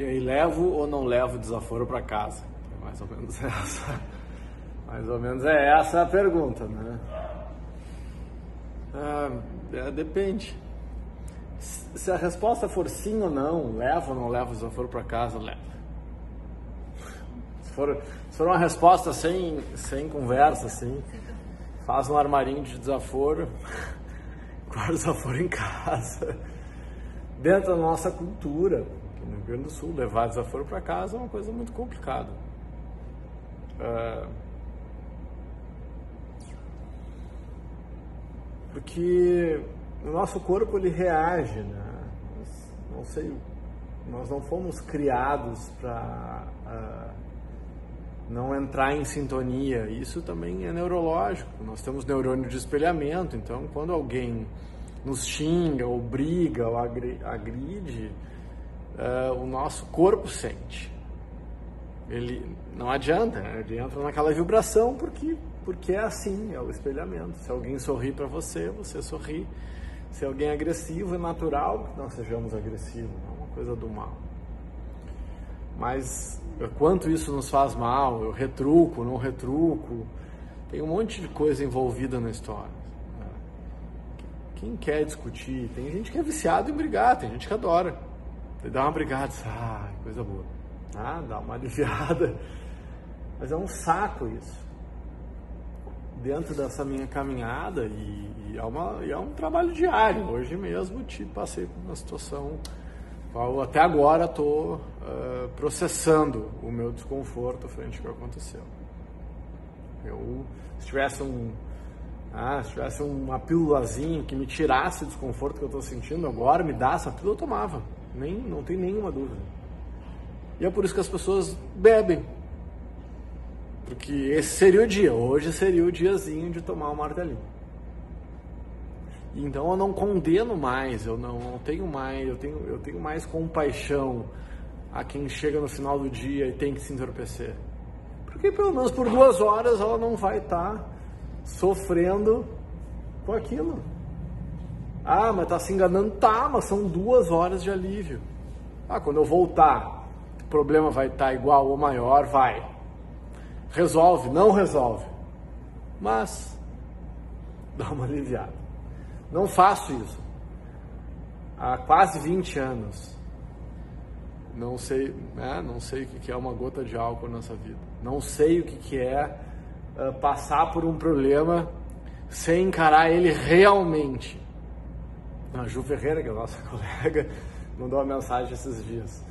E aí, levo ou não levo desaforo para casa? É mais ou menos essa. Mais ou menos é essa a pergunta, né? Ah, é, depende. Se a resposta for sim ou não, levo ou não levo desaforo para casa, levo. Se for, se for uma resposta sem, sem conversa, assim, faz um armarinho de desaforo, guarda o desaforo em casa. Dentro da nossa cultura, no Rio Grande do Sul, levar desaforo para casa é uma coisa muito complicada. Uh, porque o nosso corpo ele reage, né? Não sei, nós não fomos criados para uh, não entrar em sintonia. Isso também é neurológico. Nós temos neurônio de espelhamento, então quando alguém nos xinga, ou briga, ou agride, uh, o nosso corpo sente. Ele não adianta, né? ele entra naquela vibração porque porque é assim, é o espelhamento. Se alguém sorri para você, você sorri. Se alguém é agressivo, é natural que nós sejamos agressivos, não é uma coisa do mal. Mas quanto isso nos faz mal, eu retruco, não retruco, tem um monte de coisa envolvida na história. Quem quer discutir? Tem gente que é viciado em brigar, tem gente que adora. Dá uma brigada, ah, coisa boa. Ah, dá uma aliviada. Mas é um saco isso. Dentro dessa minha caminhada, e, e é, uma, e é um trabalho diário. Hoje mesmo te passei por uma situação qual até agora estou uh, processando o meu desconforto frente ao que aconteceu. Eu, se tivesse um, ah, se tivesse uma pílulazinha que me tirasse o desconforto que eu estou sentindo agora, me dá essa pílula, eu tomava. Nem, não tem nenhuma dúvida. E é por isso que as pessoas bebem. Porque esse seria o dia. Hoje seria o diazinho de tomar o martelinho. Então eu não condeno mais, eu não, não tenho mais, eu tenho, eu tenho mais compaixão a quem chega no final do dia e tem que se entorpecer. Porque pelo menos por duas horas ela não vai estar tá sofrendo com aquilo. Ah, mas tá se enganando? Tá, mas são duas horas de alívio. Ah, quando eu voltar, o problema vai estar tá igual ou maior? Vai. Resolve? Não resolve. Mas dá uma aliviada. Não faço isso. Há quase 20 anos. Não sei, né? não sei o que é uma gota de álcool nessa vida. Não sei o que é uh, passar por um problema sem encarar ele realmente. A Ju Ferreira, que é a nossa colega, mandou uma mensagem esses dias.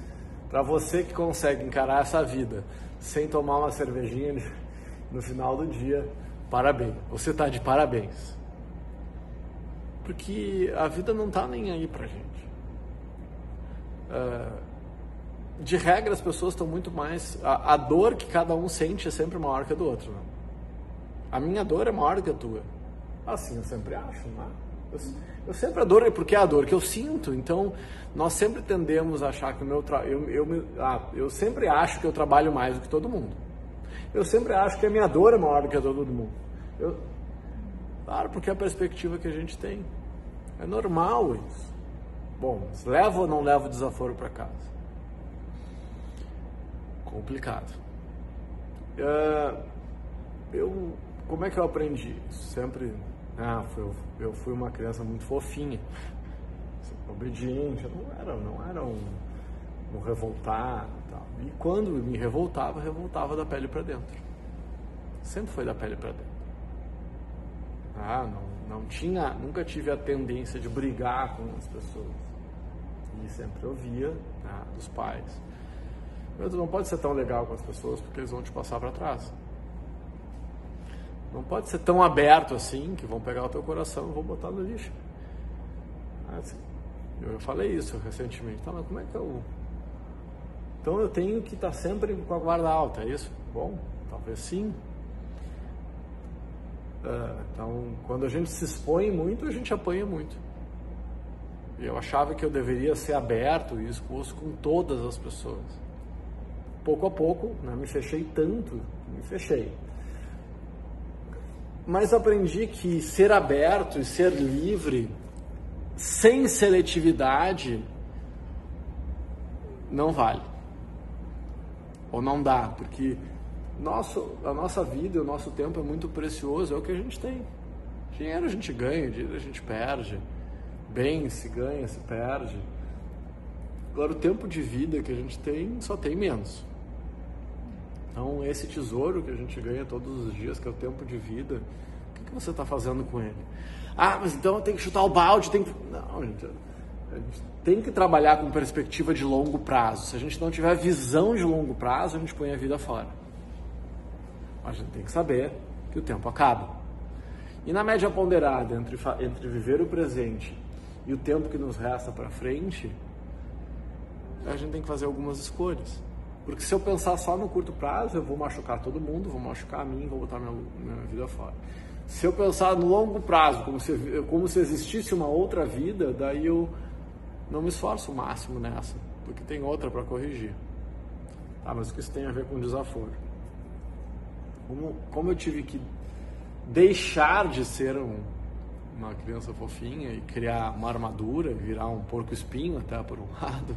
Para você que consegue encarar essa vida sem tomar uma cervejinha no final do dia, parabéns. Você está de parabéns. Porque a vida não está nem aí pra gente. Uh, de regra, as pessoas estão muito mais. A, dor que cada um sente é sempre maior que a do outro. Né? A minha dor é maior que a tua. Assim eu sempre acho, né? Eu, sempre adoro, porque é a dor que eu sinto. Então, nós sempre tendemos a achar que o meu trabalho. Eu, eu, ah, eu sempre acho que eu trabalho mais do que todo mundo. Eu sempre acho que a minha dor é maior do que a dor todo mundo. Eu, claro, porque é a perspectiva que a gente tem. É normal isso. Bom, leva ou não leva o desaforo para casa? Complicado. Uh, eu, como é que eu aprendi? Sempre, ah, eu, eu fui uma criança muito fofinha, obediente. Eu não era, não era um, um revoltado, tal. E quando me revoltava, revoltava da pele para dentro. Sempre foi da pele para dentro. Ah, não, não tinha, nunca tive a tendência de brigar com as pessoas. E sempre ouvia né, dos pais. Mas não pode ser tão legal com as pessoas porque eles vão te passar para trás. Não pode ser tão aberto assim que vão pegar o teu coração e vão botar no lixo. Assim, eu falei isso recentemente. Tá, mas como é que eu. Então eu tenho que estar sempre com a guarda alta, é isso? Bom, talvez sim. Uh, então, quando a gente se expõe muito, a gente apanha muito. Eu achava que eu deveria ser aberto e exposto com todas as pessoas. Pouco a pouco, né, me fechei tanto, me fechei. Mas aprendi que ser aberto e ser livre, sem seletividade, não vale. ou não dá, porque nosso, a nossa vida, o nosso tempo é muito precioso, é o que a gente tem. Dinheiro a gente ganha, dinheiro a gente perde, bem se ganha, se perde. Agora, o tempo de vida que a gente tem só tem menos. Então, esse tesouro que a gente ganha todos os dias, que é o tempo de vida, o que, você está fazendo com ele? Ah, mas então tem que chutar o balde, tem que. Não, gente, a gente tem que trabalhar com perspectiva de longo prazo. Se a gente não tiver visão de longo prazo, a gente põe a vida fora. Mas a gente tem que saber que o tempo acaba. E na média ponderada entre, entre viver o presente e o tempo que nos resta para frente, a gente tem que fazer algumas escolhas. Porque se eu pensar só no curto prazo, eu vou machucar todo mundo, vou machucar a mim, vou botar minha, minha vida fora. Se eu pensar no longo prazo, como se, como se existisse uma outra vida, daí eu não me esforço o máximo nessa, porque tem outra para corrigir. Ah, mas o que isso tem a ver com desaforo? Como, como eu tive que deixar de ser um, uma criança fofinha e criar uma armadura, virar um porco espinho até por um lado,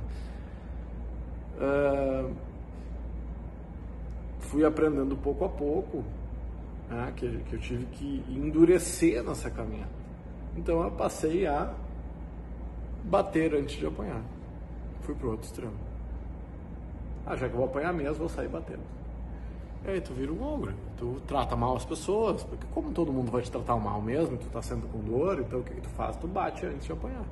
uh, fui aprendendo pouco a pouco né, que, que eu tive que endurecer nessa caminhada. Então eu passei a bater antes de apanhar. Fui pro outro extremo. Ah, já que eu vou apanhar mesmo, vou sair batendo. E aí tu vira um ogro, tu trata mal as pessoas, porque como todo mundo vai te tratar mal mesmo, tu tá sendo com dor, então o que, que tu faz? Tu bate antes de apanhar.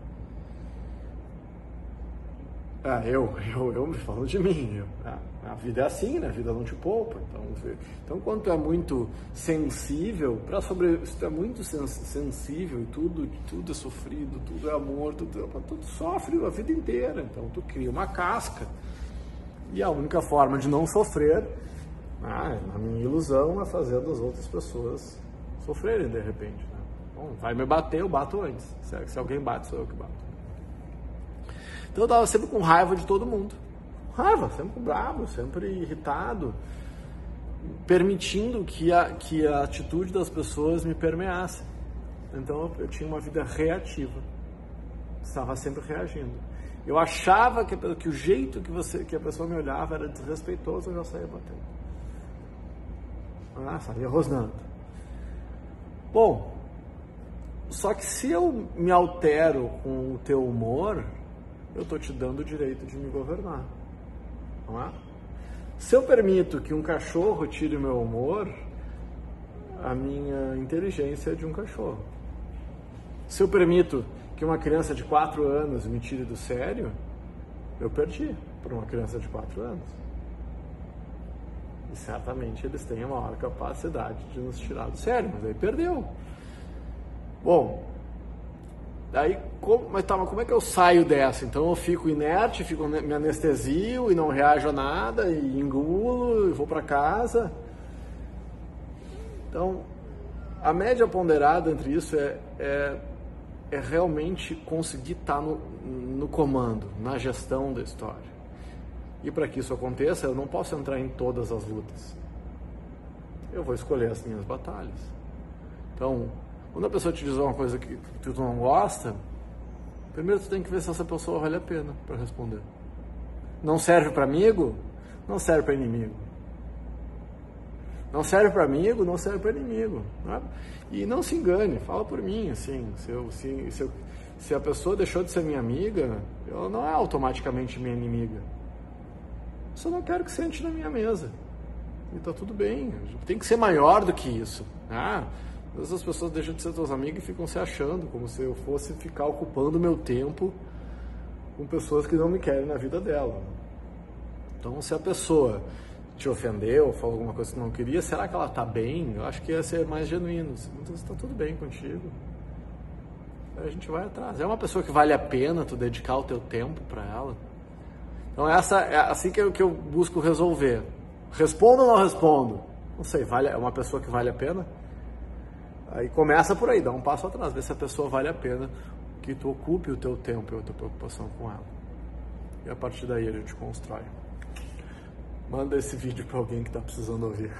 Ah, eu, eu, eu me falo de mim. Eu, ah, a vida é assim, né? A vida não te poupa. Então, então quando tu é muito sensível, para sobreviver, se tu é muito sensível e tudo, tudo é sofrido, tudo é amor, tudo, tudo sofre a vida inteira. Então tu cria uma casca. E a única forma de não sofrer ah, na minha ilusão é fazendo as outras pessoas sofrerem de repente. Né? Bom, vai me bater, eu bato antes. Se, se alguém bate, sou eu que bato. Então eu estava sempre com raiva de todo mundo. Raiva, sempre bravo, sempre irritado, permitindo que a, que a atitude das pessoas me permeasse. Então eu, eu tinha uma vida reativa. Estava sempre reagindo. Eu achava que, que o jeito que, você, que a pessoa me olhava era desrespeitoso, eu já saía batendo. Ah, saía rosnando. Bom, só que se eu me altero com o teu humor, eu estou te dando o direito de me governar. Não é? Se eu permito que um cachorro tire o meu humor, a minha inteligência é de um cachorro. Se eu permito que uma criança de 4 anos me tire do sério, eu perdi para uma criança de 4 anos. E certamente eles têm a maior capacidade de nos tirar do sério, mas aí perdeu. Bom, daí, como, mas tá, mas como é que eu saio dessa? Então eu fico inerte, fico, me anestesio e não reajo a nada, e engulo, e vou para casa. Então, a média ponderada entre isso é, é, é realmente conseguir estar tá no, no comando, na gestão da história. E para que isso aconteça, eu não posso entrar em todas as lutas. Eu vou escolher as minhas batalhas. Então, quando a pessoa te diz uma coisa que tu não gosta, primeiro tu tem que ver se essa pessoa vale a pena para responder. Não serve para amigo? Não serve para inimigo. Não serve para amigo, não serve para inimigo. Né? E não se engane, fala por mim, assim, se, eu, se, se, eu, se a pessoa deixou de ser minha amiga, ela não é automaticamente minha inimiga. Só não quero que sente na minha mesa. E tá tudo bem. Tem que ser maior do que isso. Ah, essas pessoas deixam de ser teus amigos e ficam se achando, como se eu fosse ficar ocupando meu tempo com pessoas que não me querem na vida dela. Então, se a pessoa te ofendeu, falou alguma coisa que não queria, será que ela está bem? Eu acho que ia ser mais genuíno. Então, está tudo bem contigo. Aí a gente vai atrás. É uma pessoa que vale a pena tu dedicar o teu tempo para ela. Então essa é assim que eu, que eu busco resolver. Respondo ou não respondo? Não sei, vale, é uma pessoa que vale a pena? Aí começa por aí, dá um passo atrás, vê se a pessoa vale a pena que tu ocupe o teu tempo e a tua preocupação com ela. E a partir daí a gente constrói. Manda esse vídeo para alguém que está precisando ouvir.